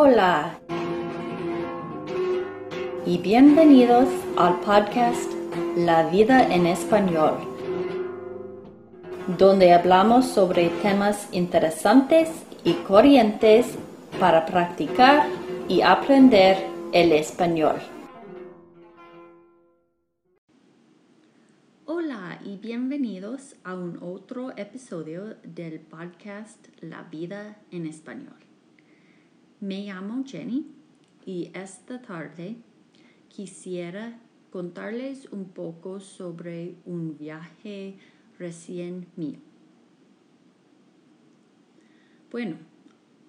Hola y bienvenidos al podcast La vida en español, donde hablamos sobre temas interesantes y corrientes para practicar y aprender el español. Hola y bienvenidos a un otro episodio del podcast La vida en español. Me llamo Jenny y esta tarde quisiera contarles un poco sobre un viaje recién mío. Bueno,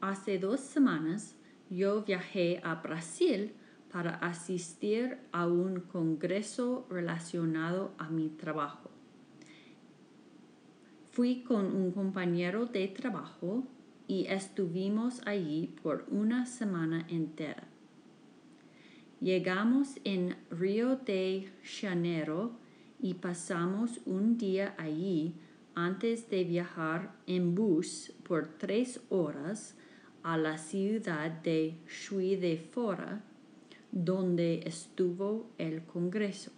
hace dos semanas yo viajé a Brasil para asistir a un congreso relacionado a mi trabajo. Fui con un compañero de trabajo y estuvimos allí por una semana entera. Llegamos en Río de Janeiro y pasamos un día allí antes de viajar en bus por tres horas a la ciudad de Chuy de Fora, donde estuvo el Congreso.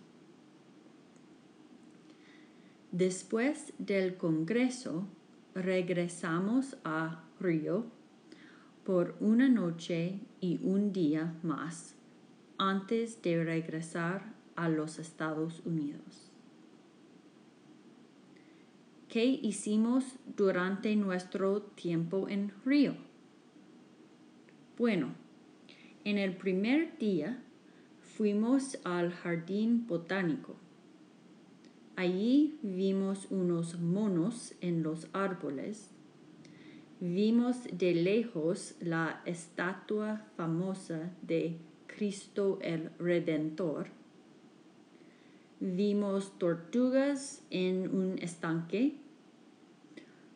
Después del Congreso, regresamos a Río por una noche y un día más antes de regresar a los Estados Unidos. ¿Qué hicimos durante nuestro tiempo en Río? Bueno, en el primer día fuimos al jardín botánico. Allí vimos unos monos en los árboles. Vimos de lejos la estatua famosa de Cristo el Redentor. Vimos tortugas en un estanque,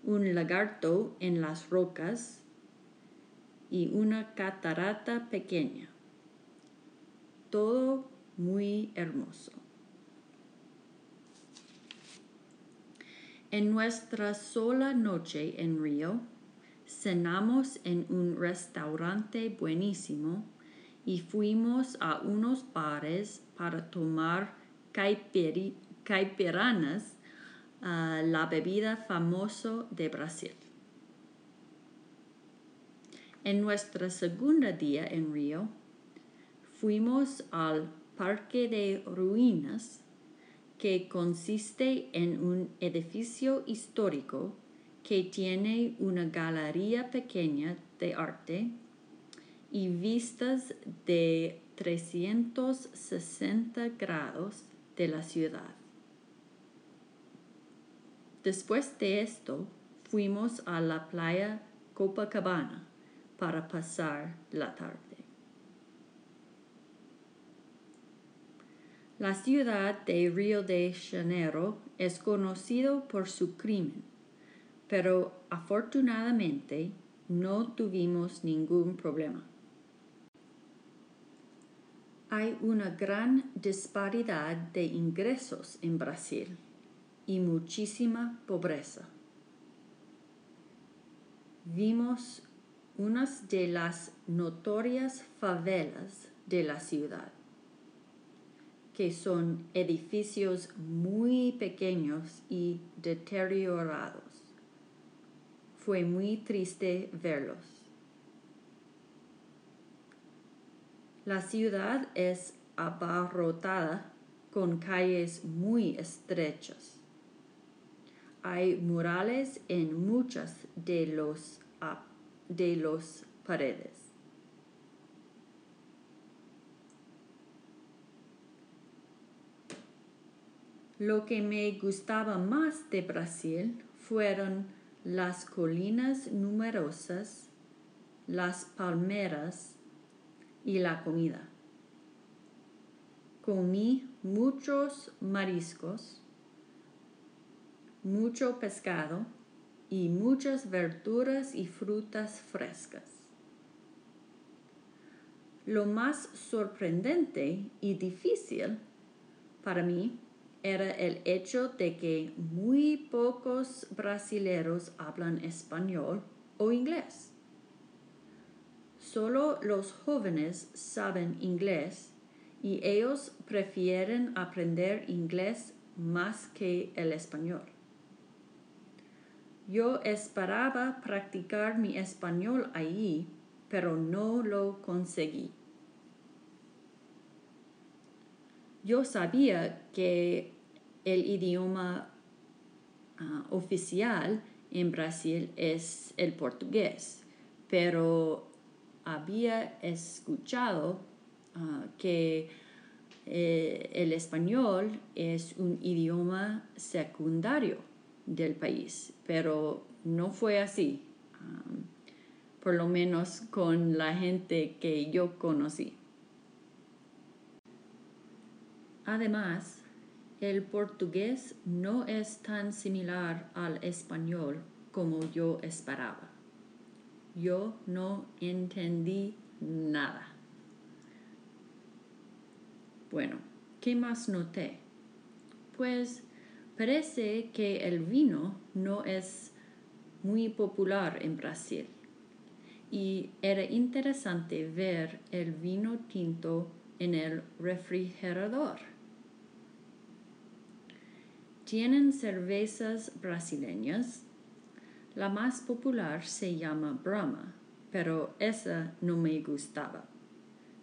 un lagarto en las rocas y una catarata pequeña. Todo muy hermoso. En nuestra sola noche en Río, cenamos en un restaurante buenísimo y fuimos a unos bares para tomar caipiranas, ah, la bebida famosa de Brasil. En nuestra segunda día en Río, fuimos al Parque de Ruinas, que consiste en un edificio histórico que tiene una galería pequeña de arte y vistas de 360 grados de la ciudad. Después de esto, fuimos a la playa Copacabana para pasar la tarde. La ciudad de Río de Janeiro es conocido por su crimen, pero afortunadamente no tuvimos ningún problema. Hay una gran disparidad de ingresos en Brasil y muchísima pobreza. Vimos unas de las notorias favelas de la ciudad, que son edificios muy pequeños y deteriorados. Fue muy triste verlos. La ciudad es abarrotada con calles muy estrechas. Hay murales en muchas de los de los paredes. Lo que me gustaba más de Brasil fueron las colinas numerosas, las palmeras y la comida. Comí muchos mariscos, mucho pescado y muchas verduras y frutas frescas. Lo más sorprendente y difícil para mí era el hecho de que muy pocos brasileros hablan español o inglés. solo los jóvenes saben inglés y ellos prefieren aprender inglés más que el español. Yo esperaba practicar mi español allí, pero no lo conseguí. Yo sabía que el idioma ah, oficial en Brasil es el portugués, pero había escuchado ah, que eh, el español es un idioma secundario del país, pero no fue así, ah, por lo menos con la gente que yo conocí. Además, el portugués no es tan similar al español como yo esperaba. Yo no entendí nada. Bueno, ¿qué más noté? Pues parece que el vino no es muy popular en Brasil y era interesante ver el vino tinto en el refrigerador. Tienen cervezas brasileñas. La más popular se llama Brahma, pero esa no me gustaba.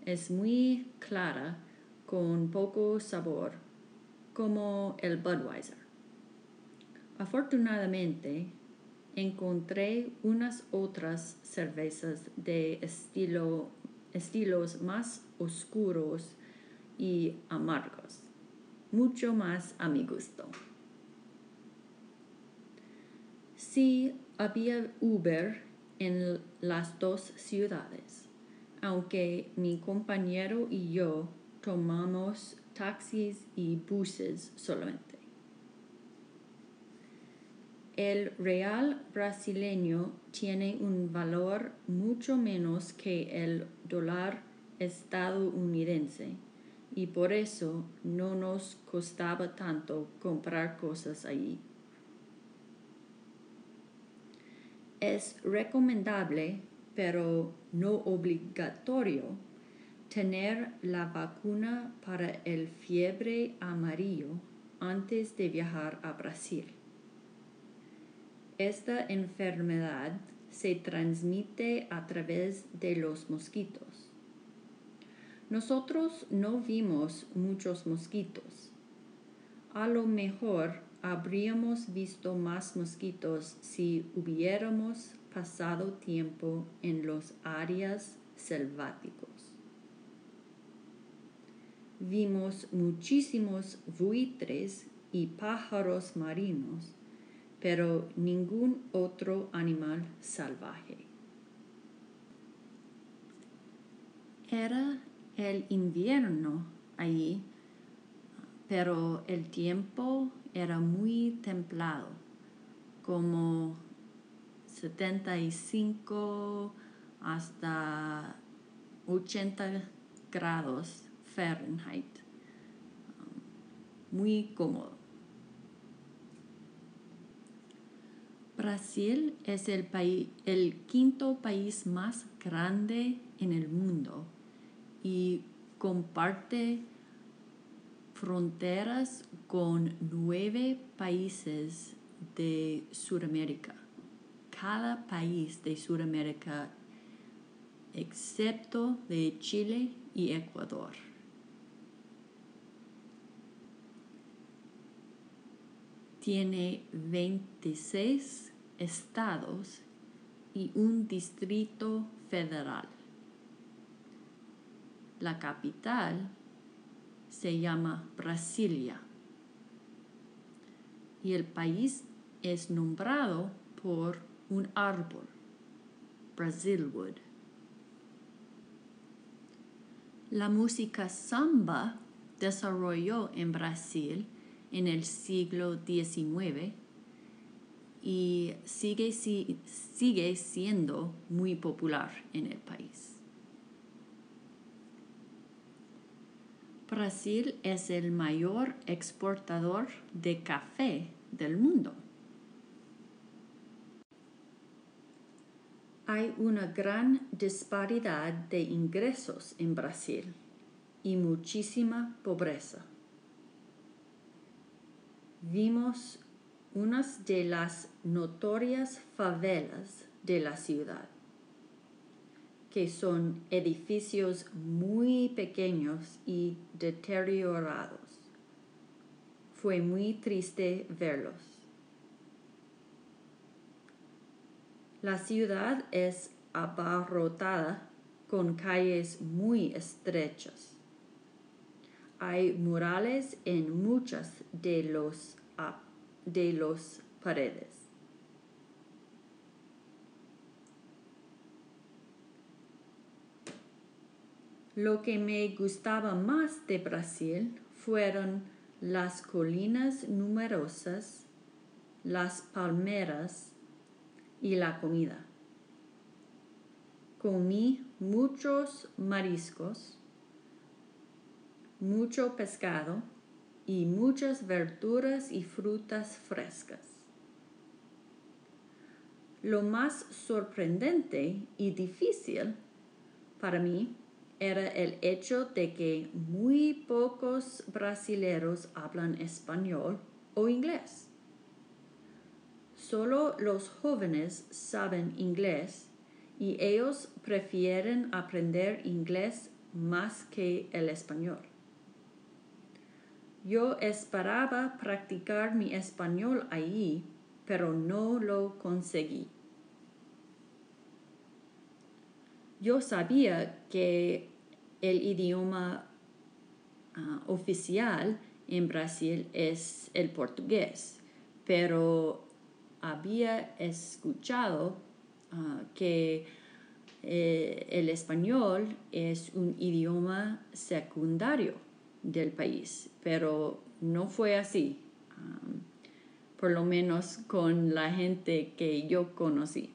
Es muy clara, con poco sabor, como el Budweiser. Afortunadamente, encontré unas otras cervezas de estilo, estilos más oscuros y amargos, mucho más a mi gusto. Sí había Uber en las dos ciudades, aunque mi compañero y yo tomamos taxis y buses solamente. El real brasileño tiene un valor mucho menos que el dólar estadounidense y por eso no nos costaba tanto comprar cosas allí. Es recomendable, pero no obligatorio, tener la vacuna para el fiebre amarillo antes de viajar a Brasil. Esta enfermedad se transmite a través de los mosquitos. Nosotros no vimos muchos mosquitos. A lo mejor habríamos visto más mosquitos si hubiéramos pasado tiempo en los áreas selváticos. Vimos muchísimos buitres y pájaros marinos, pero ningún otro animal salvaje. Era el invierno allí, pero el tiempo era muy templado, como 75 hasta 80 grados Fahrenheit. Muy cómodo. Brasil es el, el quinto país más grande en el mundo y comparte fronteras con nueve países de Sudamérica. Cada país de Sudamérica excepto de Chile y Ecuador. Tiene 26 estados y un distrito federal. La capital se llama Brasilia y el país es nombrado por un árbol, Brasilwood. La música samba desarrolló en Brasil en el siglo XIX y sigue, sigue siendo muy popular en el país. Brasil es el mayor exportador de café del mundo. Hay una gran disparidad de ingresos en Brasil y muchísima pobreza. Vimos unas de las notorias favelas de la ciudad, que son edificios muy pequeños y deteriorados. Fue muy triste verlos. La ciudad es abarrotada con calles muy estrechas. Hay murales en muchas de los, de los paredes. Lo que me gustaba más de Brasil fueron las colinas numerosas, las palmeras y la comida. Comí muchos mariscos, mucho pescado y muchas verduras y frutas frescas. Lo más sorprendente y difícil para mí era el hecho de que muy pocos brasileros hablan español o inglés. Solo los jóvenes saben inglés y ellos prefieren aprender inglés más que el español. Yo esperaba practicar mi español allí, pero no lo conseguí. Yo sabía que el idioma ah, oficial en Brasil es el portugués, pero había escuchado ah, que eh, el español es un idioma secundario del país, pero no fue así, por lo menos con la gente que yo conocí.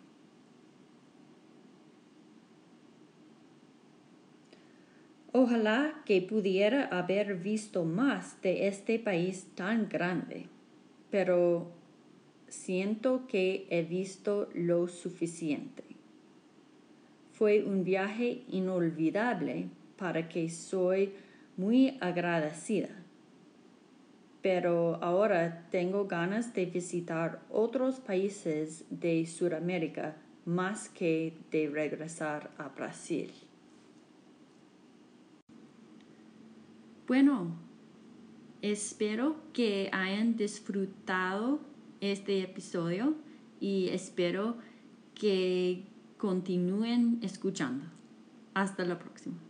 Ojalá que pudiera haber visto más de este país tan grande, pero siento que he visto lo suficiente. Fue un viaje inolvidable para que soy muy agradecida. Pero ahora tengo ganas de visitar otros países de Sudamérica más que de regresar a Brasil. Bueno, espero que hayan disfrutado este episodio y espero que continúen escuchando. Hasta la próxima.